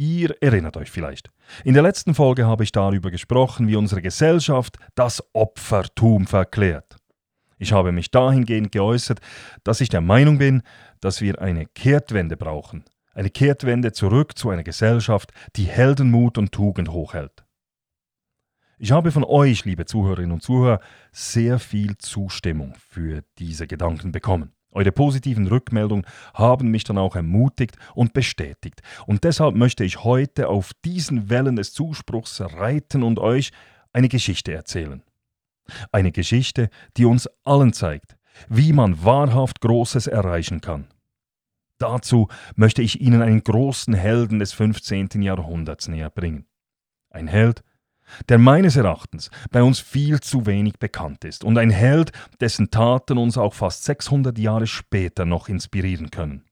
Ihr erinnert euch vielleicht. In der letzten Folge habe ich darüber gesprochen, wie unsere Gesellschaft das Opfertum verklärt. Ich habe mich dahingehend geäußert, dass ich der Meinung bin, dass wir eine Kehrtwende brauchen. Eine Kehrtwende zurück zu einer Gesellschaft, die Heldenmut und Tugend hochhält. Ich habe von euch, liebe Zuhörerinnen und Zuhörer, sehr viel Zustimmung für diese Gedanken bekommen. Eure positiven Rückmeldungen haben mich dann auch ermutigt und bestätigt. Und deshalb möchte ich heute auf diesen Wellen des Zuspruchs reiten und euch eine Geschichte erzählen. Eine Geschichte, die uns allen zeigt, wie man wahrhaft Großes erreichen kann. Dazu möchte ich Ihnen einen großen Helden des 15. Jahrhunderts näher bringen. Ein Held, der meines Erachtens bei uns viel zu wenig bekannt ist und ein Held, dessen Taten uns auch fast 600 Jahre später noch inspirieren können.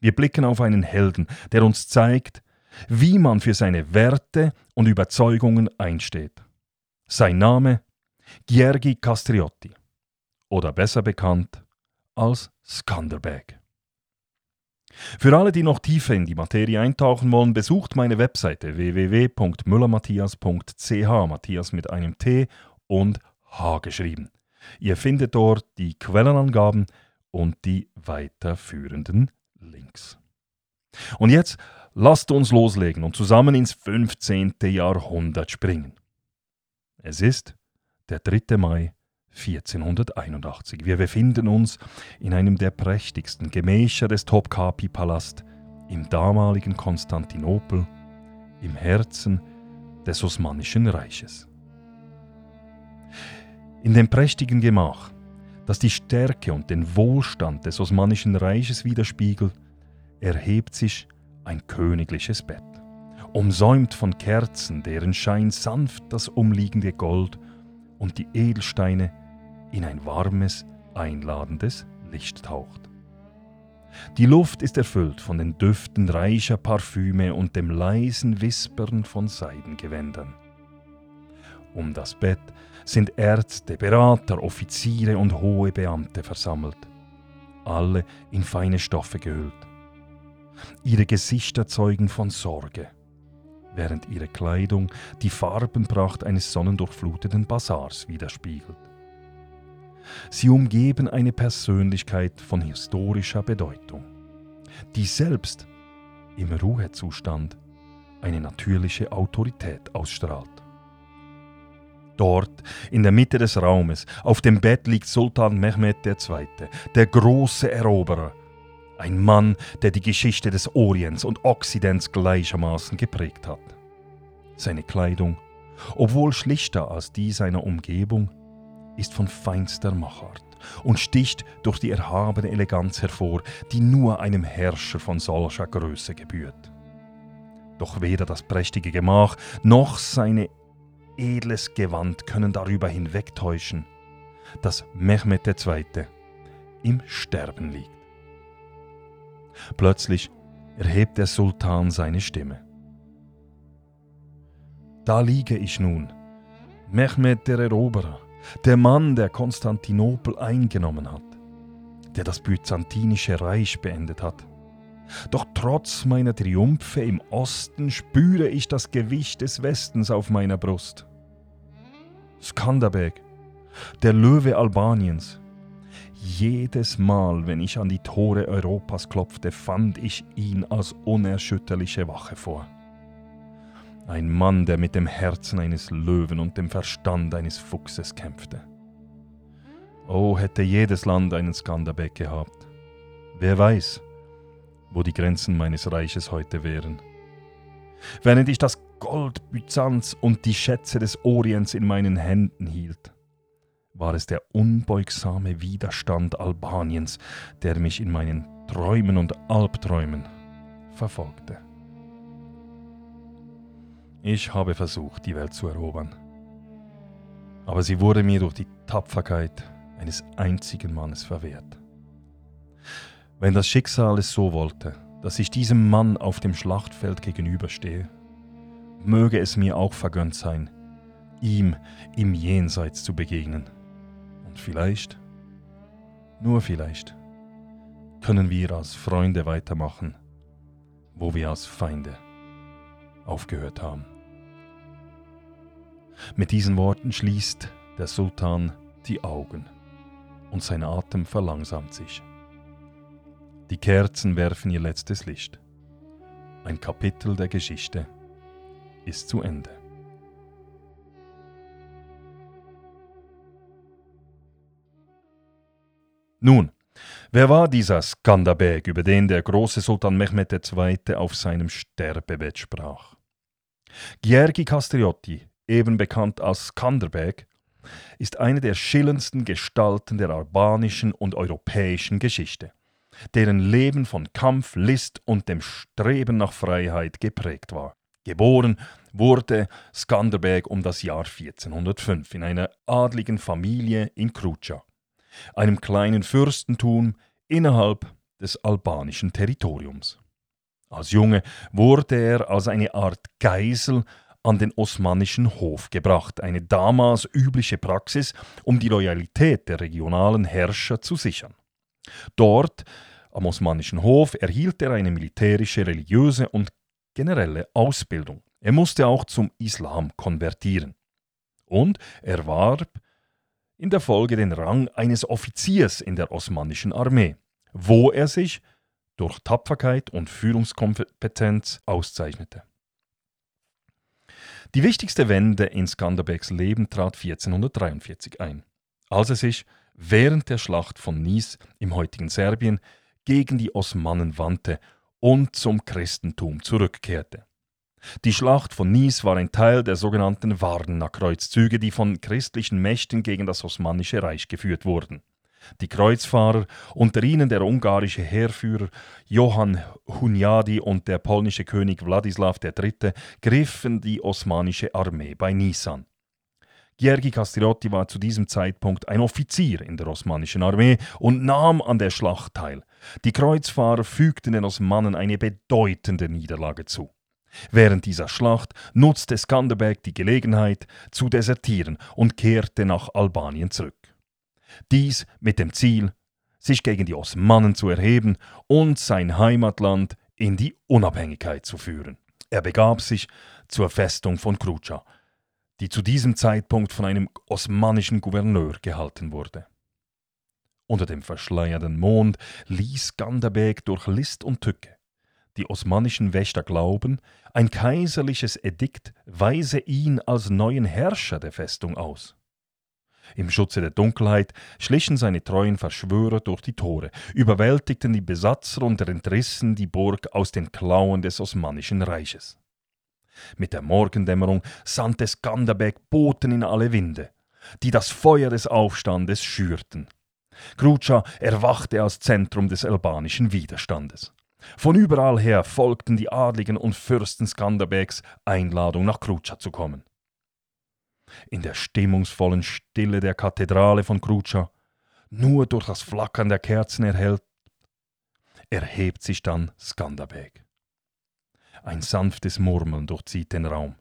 Wir blicken auf einen Helden, der uns zeigt, wie man für seine Werte und Überzeugungen einsteht. Sein Name Giergi Castriotti oder besser bekannt als Skanderbeg. Für alle, die noch tiefer in die Materie eintauchen wollen, besucht meine Webseite www.müllermatthias.ch, Matthias mit einem T und H geschrieben. Ihr findet dort die Quellenangaben und die weiterführenden Links. Und jetzt lasst uns loslegen und zusammen ins 15. Jahrhundert springen. Es ist der 3. Mai 1481. Wir befinden uns in einem der prächtigsten Gemächer des Topkapi-Palast im damaligen Konstantinopel, im Herzen des Osmanischen Reiches. In dem prächtigen Gemach, das die Stärke und den Wohlstand des Osmanischen Reiches widerspiegelt, erhebt sich ein königliches Bett, umsäumt von Kerzen, deren Schein sanft das umliegende Gold und die Edelsteine in ein warmes, einladendes Licht taucht. Die Luft ist erfüllt von den Düften reicher Parfüme und dem leisen Wispern von Seidengewändern. Um das Bett sind Ärzte, Berater, Offiziere und hohe Beamte versammelt, alle in feine Stoffe gehüllt. Ihre Gesichter zeugen von Sorge, während ihre Kleidung die Farbenpracht eines sonnendurchfluteten Bazars widerspiegelt. Sie umgeben eine Persönlichkeit von historischer Bedeutung, die selbst im Ruhezustand eine natürliche Autorität ausstrahlt. Dort, in der Mitte des Raumes, auf dem Bett liegt Sultan Mehmed II., der große Eroberer, ein Mann, der die Geschichte des Orients und Okzidents gleichermaßen geprägt hat. Seine Kleidung, obwohl schlichter als die seiner Umgebung, ist von feinster Machart und sticht durch die erhabene Eleganz hervor, die nur einem Herrscher von solcher Größe gebührt. Doch weder das prächtige Gemach noch seine edles Gewand können darüber hinwegtäuschen, dass Mehmed II. im Sterben liegt. Plötzlich erhebt der Sultan seine Stimme. Da liege ich nun, Mehmed der Eroberer, der Mann, der Konstantinopel eingenommen hat, der das byzantinische Reich beendet hat. Doch trotz meiner Triumphe im Osten spüre ich das Gewicht des Westens auf meiner Brust. Skanderbeg, der Löwe Albaniens. Jedes Mal, wenn ich an die Tore Europas klopfte, fand ich ihn als unerschütterliche Wache vor. Ein Mann, der mit dem Herzen eines Löwen und dem Verstand eines Fuchses kämpfte. Oh, hätte jedes Land einen Skanderbeg gehabt. Wer weiß, wo die Grenzen meines Reiches heute wären. Während ich das Gold Byzanz und die Schätze des Orients in meinen Händen hielt, war es der unbeugsame Widerstand Albaniens, der mich in meinen Träumen und Albträumen verfolgte. Ich habe versucht, die Welt zu erobern. Aber sie wurde mir durch die Tapferkeit eines einzigen Mannes verwehrt. Wenn das Schicksal es so wollte, dass ich diesem Mann auf dem Schlachtfeld gegenüberstehe, möge es mir auch vergönnt sein, ihm im Jenseits zu begegnen. Und vielleicht, nur vielleicht, können wir als Freunde weitermachen, wo wir als Feinde aufgehört haben. Mit diesen Worten schließt der Sultan die Augen und sein Atem verlangsamt sich. Die Kerzen werfen ihr letztes Licht. Ein Kapitel der Geschichte ist zu Ende. Nun, wer war dieser Skanderbeg, über den der große Sultan Mehmed II. auf seinem Sterbebett sprach? Giergi Castriotti, eben bekannt als Skanderbeg, ist eine der schillerndsten Gestalten der albanischen und europäischen Geschichte, deren Leben von Kampf, List und dem Streben nach Freiheit geprägt war. Geboren wurde Skanderbeg um das Jahr 1405 in einer adligen Familie in Krucha, einem kleinen Fürstentum innerhalb des albanischen Territoriums. Als Junge wurde er als eine Art Geisel an den osmanischen Hof gebracht, eine damals übliche Praxis, um die Loyalität der regionalen Herrscher zu sichern. Dort, am osmanischen Hof, erhielt er eine militärische, religiöse und generelle Ausbildung. Er musste auch zum Islam konvertieren. Und er warb in der Folge den Rang eines Offiziers in der osmanischen Armee, wo er sich durch Tapferkeit und Führungskompetenz auszeichnete. Die wichtigste Wende in Skanderbegs Leben trat 1443 ein, als er sich während der Schlacht von Nice im heutigen Serbien gegen die Osmanen wandte und zum Christentum zurückkehrte. Die Schlacht von Nice war ein Teil der sogenannten Varna-Kreuzzüge, die von christlichen Mächten gegen das Osmanische Reich geführt wurden. Die Kreuzfahrer, unter ihnen der ungarische Heerführer Johann Hunyadi und der polnische König Wladislaw III., griffen die osmanische Armee bei Nisan. Giergi Castrioti war zu diesem Zeitpunkt ein Offizier in der osmanischen Armee und nahm an der Schlacht teil. Die Kreuzfahrer fügten den Osmanen eine bedeutende Niederlage zu. Während dieser Schlacht nutzte Skanderbeg die Gelegenheit zu desertieren und kehrte nach Albanien zurück. Dies mit dem Ziel, sich gegen die Osmanen zu erheben und sein Heimatland in die Unabhängigkeit zu führen. Er begab sich zur Festung von Krucha, die zu diesem Zeitpunkt von einem osmanischen Gouverneur gehalten wurde. Unter dem verschleierten Mond ließ Ganderbeg durch List und Tücke die osmanischen Wächter glauben, ein kaiserliches Edikt weise ihn als neuen Herrscher der Festung aus. Im Schutze der Dunkelheit schlichen seine treuen Verschwörer durch die Tore, überwältigten die Besatzer und entrissen die Burg aus den Klauen des Osmanischen Reiches. Mit der Morgendämmerung sandte Skanderbeg Boten in alle Winde, die das Feuer des Aufstandes schürten. Krucha erwachte als Zentrum des albanischen Widerstandes. Von überall her folgten die Adligen und Fürsten Skanderbegs Einladung nach Krucha zu kommen. In der stimmungsvollen Stille der Kathedrale von Krucha, nur durch das Flackern der Kerzen erhellt, erhebt sich dann Skanderbeg. Ein sanftes Murmeln durchzieht den Raum.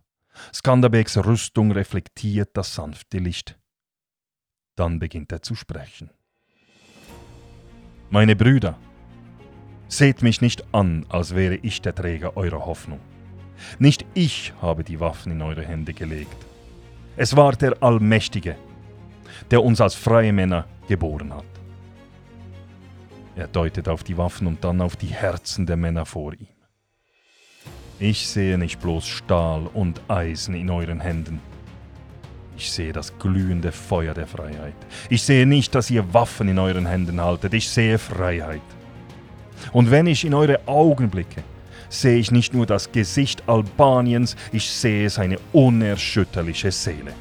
Skanderbegs Rüstung reflektiert das sanfte Licht. Dann beginnt er zu sprechen. Meine Brüder, seht mich nicht an, als wäre ich der Träger eurer Hoffnung. Nicht ich habe die Waffen in eure Hände gelegt. Es war der Allmächtige, der uns als freie Männer geboren hat. Er deutet auf die Waffen und dann auf die Herzen der Männer vor ihm. Ich sehe nicht bloß Stahl und Eisen in euren Händen. Ich sehe das glühende Feuer der Freiheit. Ich sehe nicht, dass ihr Waffen in euren Händen haltet. Ich sehe Freiheit. Und wenn ich in eure Augen blicke, sehe ich nicht nur das Gesicht Albaniens, ich sehe seine unerschütterliche Seele.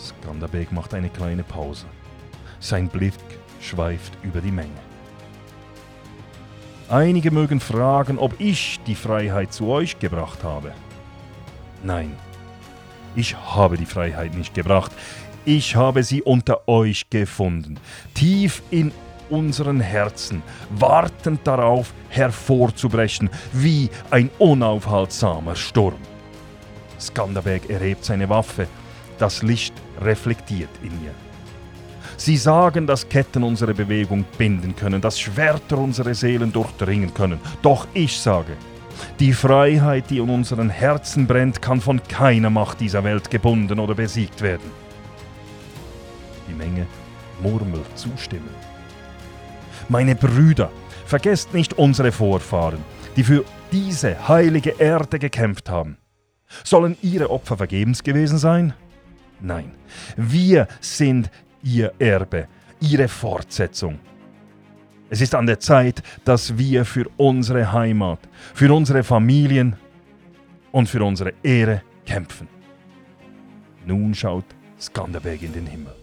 Skanderbeg macht eine kleine Pause. Sein Blick schweift über die Menge. Einige mögen fragen, ob ich die Freiheit zu euch gebracht habe. Nein, ich habe die Freiheit nicht gebracht. Ich habe sie unter euch gefunden, tief in unseren Herzen, wartend darauf hervorzubrechen, wie ein unaufhaltsamer Sturm. Skanderbeg erhebt seine Waffe, das Licht reflektiert in ihr. Sie sagen, dass Ketten unsere Bewegung binden können, dass Schwerter unsere Seelen durchdringen können. Doch ich sage, die Freiheit, die in unseren Herzen brennt, kann von keiner Macht dieser Welt gebunden oder besiegt werden. Die Menge murmelt zustimmend. Meine Brüder, vergesst nicht unsere Vorfahren, die für diese heilige Erde gekämpft haben. Sollen ihre Opfer vergebens gewesen sein? Nein, wir sind ihr Erbe, ihre Fortsetzung. Es ist an der Zeit, dass wir für unsere Heimat, für unsere Familien und für unsere Ehre kämpfen. Nun schaut Skanderbeg in den Himmel.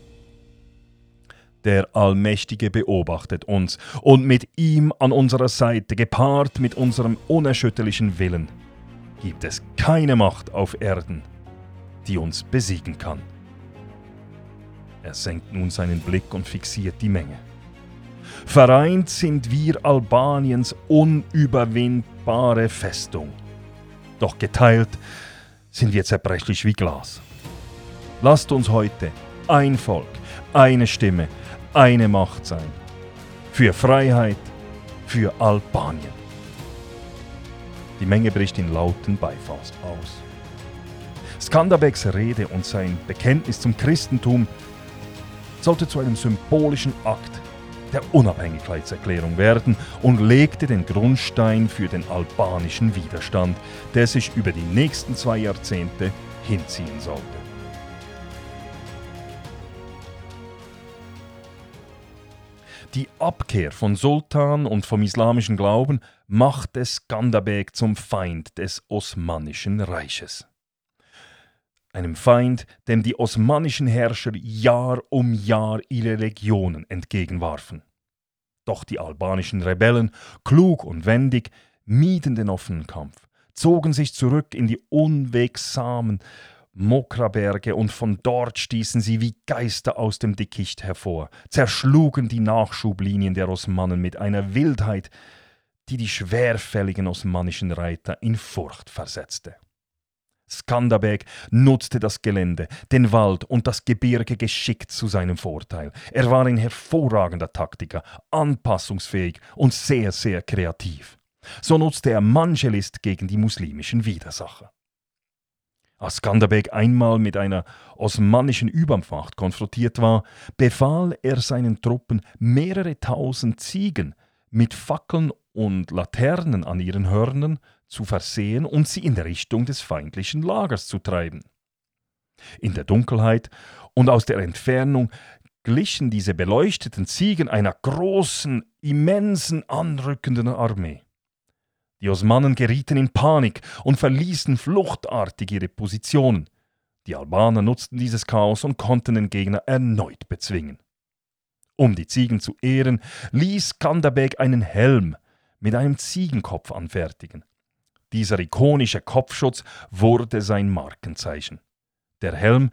Der Allmächtige beobachtet uns und mit ihm an unserer Seite, gepaart mit unserem unerschütterlichen Willen, gibt es keine Macht auf Erden, die uns besiegen kann. Er senkt nun seinen Blick und fixiert die Menge. Vereint sind wir Albaniens unüberwindbare Festung. Doch geteilt sind wir zerbrechlich wie Glas. Lasst uns heute ein Volk, eine Stimme, eine Macht sein. Für Freiheit, für Albanien. Die Menge bricht in lauten Beifall aus. Skanderbeks Rede und sein Bekenntnis zum Christentum sollte zu einem symbolischen Akt der Unabhängigkeitserklärung werden und legte den Grundstein für den albanischen Widerstand, der sich über die nächsten zwei Jahrzehnte hinziehen sollte. Die Abkehr von Sultan und vom islamischen Glauben machte Skanderbeg zum Feind des Osmanischen Reiches einem Feind, dem die osmanischen Herrscher Jahr um Jahr ihre Legionen entgegenwarfen. Doch die albanischen Rebellen, klug und wendig, mieden den offenen Kampf, zogen sich zurück in die unwegsamen Mokraberge und von dort stießen sie wie Geister aus dem Dickicht hervor, zerschlugen die Nachschublinien der Osmanen mit einer Wildheit, die die schwerfälligen osmanischen Reiter in Furcht versetzte. Skanderbeg nutzte das Gelände, den Wald und das Gebirge geschickt zu seinem Vorteil. Er war ein hervorragender Taktiker, anpassungsfähig und sehr, sehr kreativ. So nutzte er manche List gegen die muslimischen Widersacher. Als Skanderbeg einmal mit einer osmanischen Übermacht konfrontiert war, befahl er seinen Truppen, mehrere tausend Ziegen mit Fackeln und Laternen an ihren Hörnern zu versehen und sie in Richtung des feindlichen Lagers zu treiben. In der Dunkelheit und aus der Entfernung glichen diese beleuchteten Ziegen einer großen, immensen, anrückenden Armee. Die Osmanen gerieten in Panik und verließen fluchtartig ihre Positionen. Die Albaner nutzten dieses Chaos und konnten den Gegner erneut bezwingen. Um die Ziegen zu ehren, ließ Kanderbeg einen Helm mit einem Ziegenkopf anfertigen. Dieser ikonische Kopfschutz wurde sein Markenzeichen. Der Helm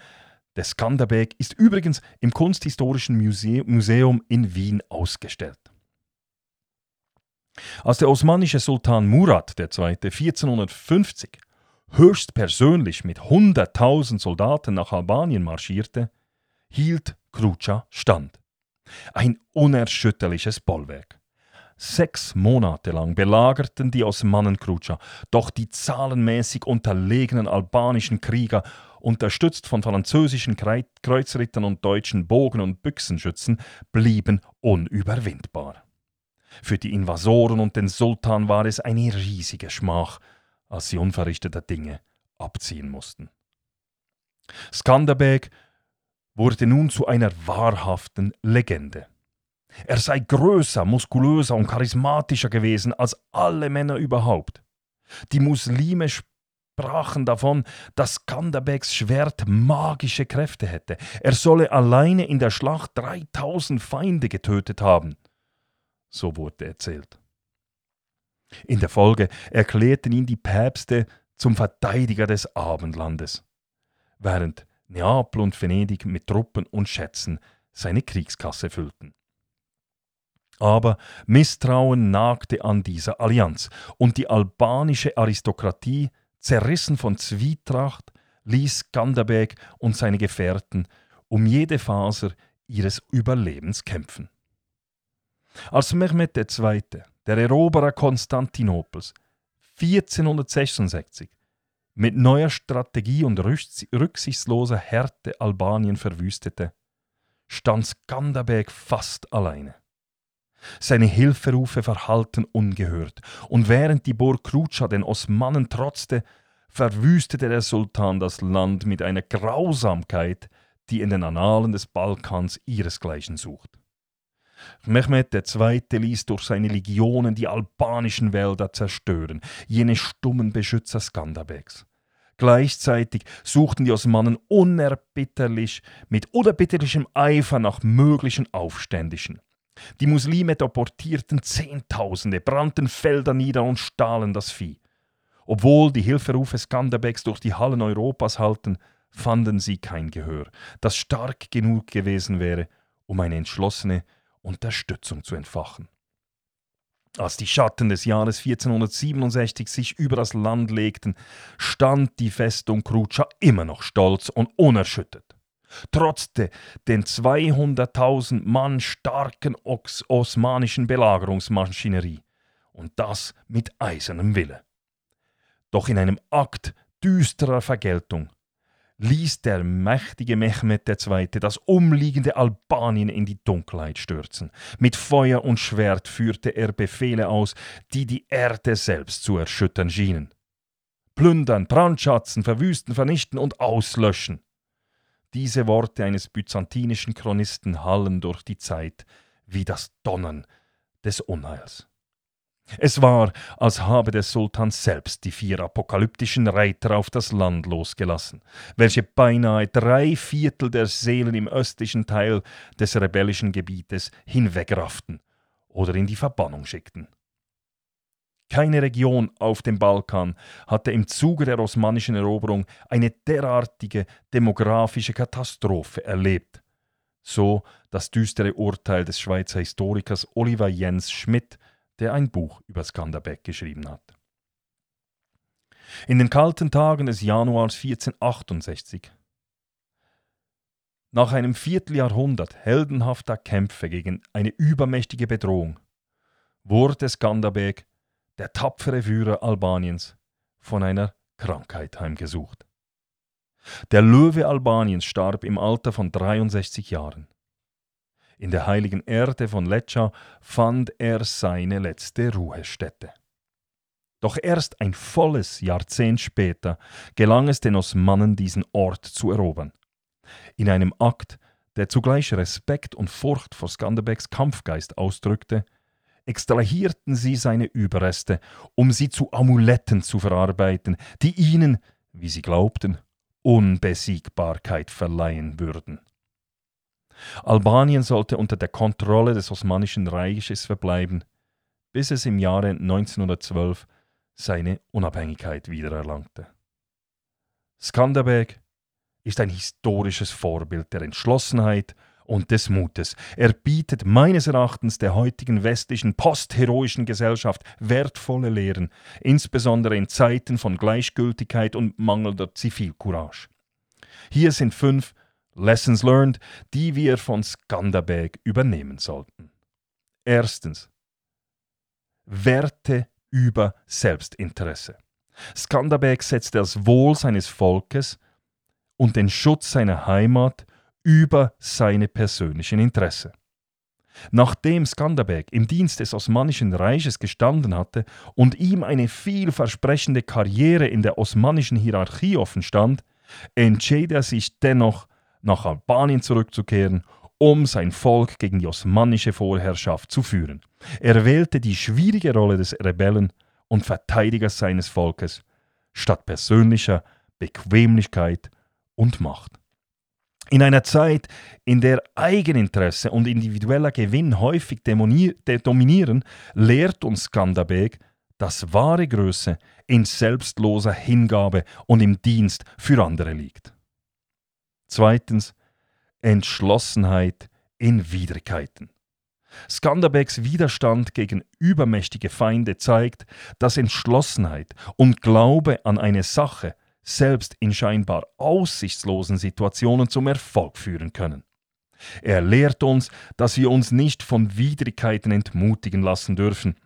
des Skanderbeg ist übrigens im Kunsthistorischen Museum in Wien ausgestellt. Als der osmanische Sultan Murat II. 1450 höchstpersönlich mit 100.000 Soldaten nach Albanien marschierte, hielt Krucha stand. Ein unerschütterliches Bollwerk. Sechs Monate lang belagerten die Osmanen Krucha, doch die zahlenmäßig unterlegenen albanischen Krieger, unterstützt von französischen Kreuzrittern und deutschen Bogen- und Büchsenschützen, blieben unüberwindbar. Für die Invasoren und den Sultan war es eine riesige Schmach, als sie unverrichteter Dinge abziehen mussten. Skanderbeg wurde nun zu einer wahrhaften Legende. Er sei größer, muskulöser und charismatischer gewesen als alle Männer überhaupt. Die Muslime sprachen davon, dass Skanderbegs Schwert magische Kräfte hätte. Er solle alleine in der Schlacht 3000 Feinde getötet haben. So wurde erzählt. In der Folge erklärten ihn die Päpste zum Verteidiger des Abendlandes, während Neapel und Venedig mit Truppen und Schätzen seine Kriegskasse füllten. Aber Misstrauen nagte an dieser Allianz, und die albanische Aristokratie, zerrissen von Zwietracht, ließ Skanderbeg und seine Gefährten um jede Faser ihres Überlebens kämpfen. Als Mehmed II., der Eroberer Konstantinopels, 1466 mit neuer Strategie und rücksichtsloser Härte Albanien verwüstete, stand Skanderbeg fast alleine. Seine Hilferufe verhallten ungehört, und während die Burg Krutscha den Osmanen trotzte, verwüstete der Sultan das Land mit einer Grausamkeit, die in den Annalen des Balkans ihresgleichen sucht. Mehmed II. ließ durch seine Legionen die albanischen Wälder zerstören, jene stummen Beschützer Skanderbegs. Gleichzeitig suchten die Osmanen unerbitterlich mit unerbitterlichem Eifer nach möglichen Aufständischen. Die Muslime deportierten Zehntausende, brannten Felder nieder und stahlen das Vieh. Obwohl die Hilferufe Skanderbegs durch die Hallen Europas halten, fanden sie kein Gehör, das stark genug gewesen wäre, um eine entschlossene Unterstützung zu entfachen. Als die Schatten des Jahres 1467 sich über das Land legten, stand die Festung Krutscha immer noch stolz und unerschüttert. Trotz den 200.000 Mann starken osmanischen Belagerungsmaschinerie. Und das mit eisernem Wille. Doch in einem Akt düsterer Vergeltung ließ der mächtige Mehmed II. das umliegende Albanien in die Dunkelheit stürzen. Mit Feuer und Schwert führte er Befehle aus, die die Erde selbst zu erschüttern schienen. Plündern, brandschatzen, verwüsten, vernichten und auslöschen. Diese Worte eines byzantinischen Chronisten hallen durch die Zeit wie das Donnern des Unheils. Es war, als habe der Sultan selbst die vier apokalyptischen Reiter auf das Land losgelassen, welche beinahe drei Viertel der Seelen im östlichen Teil des rebellischen Gebietes hinwegrafften oder in die Verbannung schickten. Keine Region auf dem Balkan hatte im Zuge der osmanischen Eroberung eine derartige demografische Katastrophe erlebt. So das düstere Urteil des Schweizer Historikers Oliver Jens Schmidt der ein Buch über Skanderbeg geschrieben hat. In den kalten Tagen des Januars 1468, nach einem Vierteljahrhundert heldenhafter Kämpfe gegen eine übermächtige Bedrohung, wurde Skanderbeg, der tapfere Führer Albaniens, von einer Krankheit heimgesucht. Der Löwe Albaniens starb im Alter von 63 Jahren. In der heiligen Erde von Leccia fand er seine letzte Ruhestätte. Doch erst ein volles Jahrzehnt später gelang es den Osmanen, diesen Ort zu erobern. In einem Akt, der zugleich Respekt und Furcht vor Skanderbecks Kampfgeist ausdrückte, extrahierten sie seine Überreste, um sie zu Amuletten zu verarbeiten, die ihnen, wie sie glaubten, Unbesiegbarkeit verleihen würden. Albanien sollte unter der Kontrolle des Osmanischen Reiches verbleiben, bis es im Jahre 1912 seine Unabhängigkeit wiedererlangte. Skanderbeg ist ein historisches Vorbild der Entschlossenheit und des Mutes. Er bietet meines Erachtens der heutigen westlichen postheroischen Gesellschaft wertvolle Lehren, insbesondere in Zeiten von Gleichgültigkeit und mangelnder Zivilcourage. Hier sind fünf Lessons learned, die wir von Skanderbeg übernehmen sollten. Erstens. Werte über Selbstinteresse. Skanderbeg setzt das Wohl seines Volkes und den Schutz seiner Heimat über seine persönlichen Interessen. Nachdem Skanderbeg im Dienst des Osmanischen Reiches gestanden hatte und ihm eine vielversprechende Karriere in der osmanischen Hierarchie offenstand, entschied er sich dennoch nach Albanien zurückzukehren, um sein Volk gegen die osmanische Vorherrschaft zu führen. Er wählte die schwierige Rolle des Rebellen und Verteidigers seines Volkes statt persönlicher Bequemlichkeit und Macht. In einer Zeit, in der Eigeninteresse und individueller Gewinn häufig dominieren, lehrt uns Skanderbeg, dass wahre Größe in selbstloser Hingabe und im Dienst für andere liegt. Zweitens Entschlossenheit in Widrigkeiten. Skanderbecks Widerstand gegen übermächtige Feinde zeigt, dass Entschlossenheit und Glaube an eine Sache selbst in scheinbar aussichtslosen Situationen zum Erfolg führen können. Er lehrt uns, dass wir uns nicht von Widrigkeiten entmutigen lassen dürfen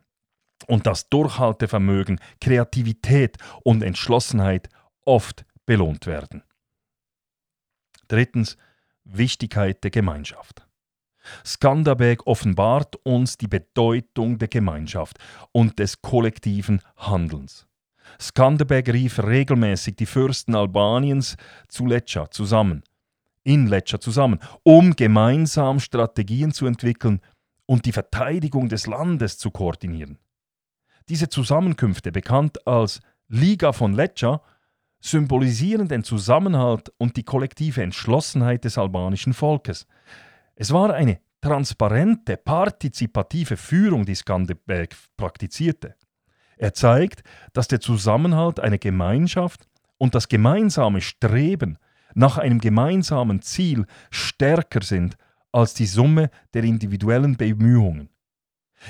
und dass Durchhaltevermögen, Kreativität und Entschlossenheit oft belohnt werden. Drittens Wichtigkeit der Gemeinschaft. Skanderbeg offenbart uns die Bedeutung der Gemeinschaft und des kollektiven Handelns. Skanderbeg rief regelmäßig die Fürsten Albaniens zu Lecce zusammen, in Lecce zusammen, um gemeinsam Strategien zu entwickeln und die Verteidigung des Landes zu koordinieren. Diese Zusammenkünfte, bekannt als Liga von Lecce, symbolisieren den Zusammenhalt und die kollektive Entschlossenheit des albanischen Volkes. Es war eine transparente, partizipative Führung, die Skanderbeg praktizierte. Er zeigt, dass der Zusammenhalt einer Gemeinschaft und das gemeinsame Streben nach einem gemeinsamen Ziel stärker sind als die Summe der individuellen Bemühungen.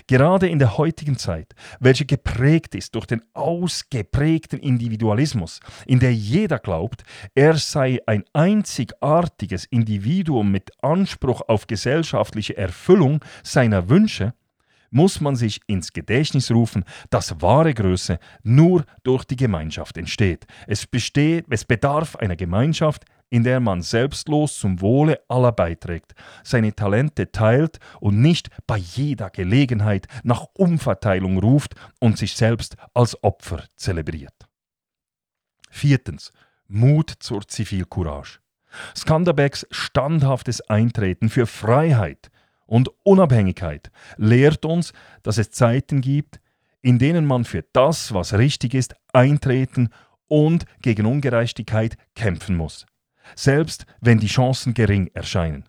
Gerade in der heutigen Zeit, welche geprägt ist durch den ausgeprägten Individualismus, in der jeder glaubt, er sei ein einzigartiges Individuum mit Anspruch auf gesellschaftliche Erfüllung seiner Wünsche, muss man sich ins Gedächtnis rufen, dass wahre Größe nur durch die Gemeinschaft entsteht. Es, besteht, es bedarf einer Gemeinschaft, in der man selbstlos zum Wohle aller beiträgt, seine Talente teilt und nicht bei jeder Gelegenheit nach Umverteilung ruft und sich selbst als Opfer zelebriert. Viertens. Mut zur Zivilcourage. Skanderbecks standhaftes Eintreten für Freiheit und Unabhängigkeit lehrt uns, dass es Zeiten gibt, in denen man für das, was richtig ist, eintreten und gegen Ungerechtigkeit kämpfen muss selbst wenn die Chancen gering erscheinen.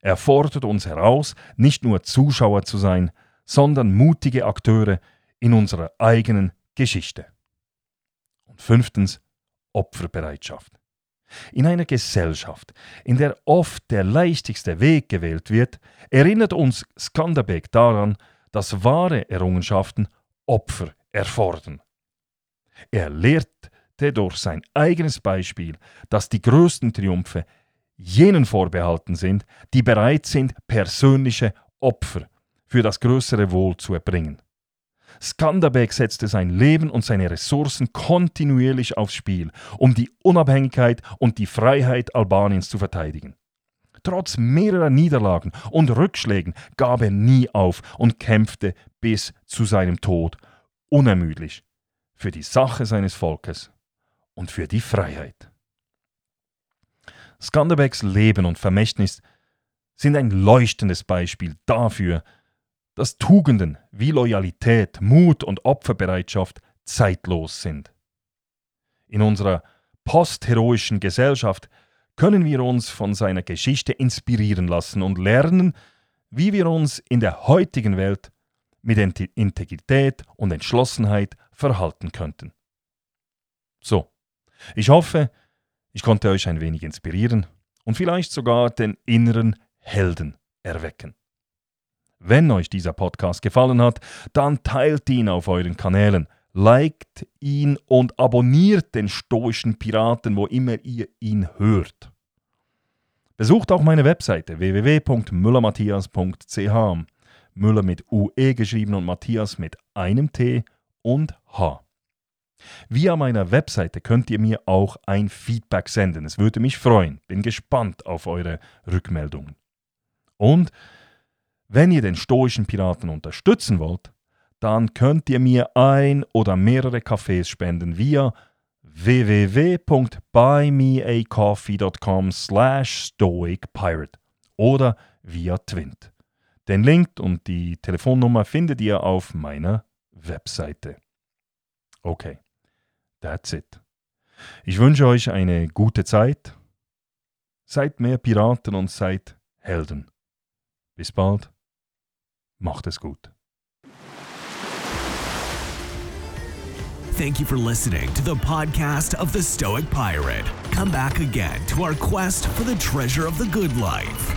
Er fordert uns heraus, nicht nur Zuschauer zu sein, sondern mutige Akteure in unserer eigenen Geschichte. Und fünftens, Opferbereitschaft. In einer Gesellschaft, in der oft der leichtigste Weg gewählt wird, erinnert uns Skanderbeg daran, dass wahre Errungenschaften Opfer erfordern. Er lehrt durch sein eigenes Beispiel, dass die größten Triumphe jenen vorbehalten sind, die bereit sind, persönliche Opfer für das größere Wohl zu erbringen. Skanderbeg setzte sein Leben und seine Ressourcen kontinuierlich aufs Spiel, um die Unabhängigkeit und die Freiheit Albaniens zu verteidigen. Trotz mehrerer Niederlagen und Rückschlägen gab er nie auf und kämpfte bis zu seinem Tod unermüdlich für die Sache seines Volkes und für die Freiheit. Skanderbecks Leben und Vermächtnis sind ein leuchtendes Beispiel dafür, dass Tugenden wie Loyalität, Mut und Opferbereitschaft zeitlos sind. In unserer postheroischen Gesellschaft können wir uns von seiner Geschichte inspirieren lassen und lernen, wie wir uns in der heutigen Welt mit Integrität und Entschlossenheit verhalten könnten. So, ich hoffe, ich konnte euch ein wenig inspirieren und vielleicht sogar den inneren Helden erwecken. Wenn euch dieser Podcast gefallen hat, dann teilt ihn auf euren Kanälen, liked ihn und abonniert den stoischen Piraten, wo immer ihr ihn hört. Besucht auch meine Webseite www.müllermatthias.ch. Müller mit UE geschrieben und Matthias mit einem T und H. Via meiner Webseite könnt ihr mir auch ein Feedback senden. Es würde mich freuen. Bin gespannt auf eure Rückmeldungen. Und wenn ihr den stoischen Piraten unterstützen wollt, dann könnt ihr mir ein oder mehrere Kaffees spenden via www.buymeacoffee.com slash stoicpirate oder via Twint. Den Link und die Telefonnummer findet ihr auf meiner Webseite. Okay. That's it. Ich wünsche euch eine gute Zeit. Seid mehr Piraten und seid Helden. Bis bald. Macht es gut. Thank you for listening to the podcast of the Stoic Pirate. Come back again to our quest for the treasure of the good life.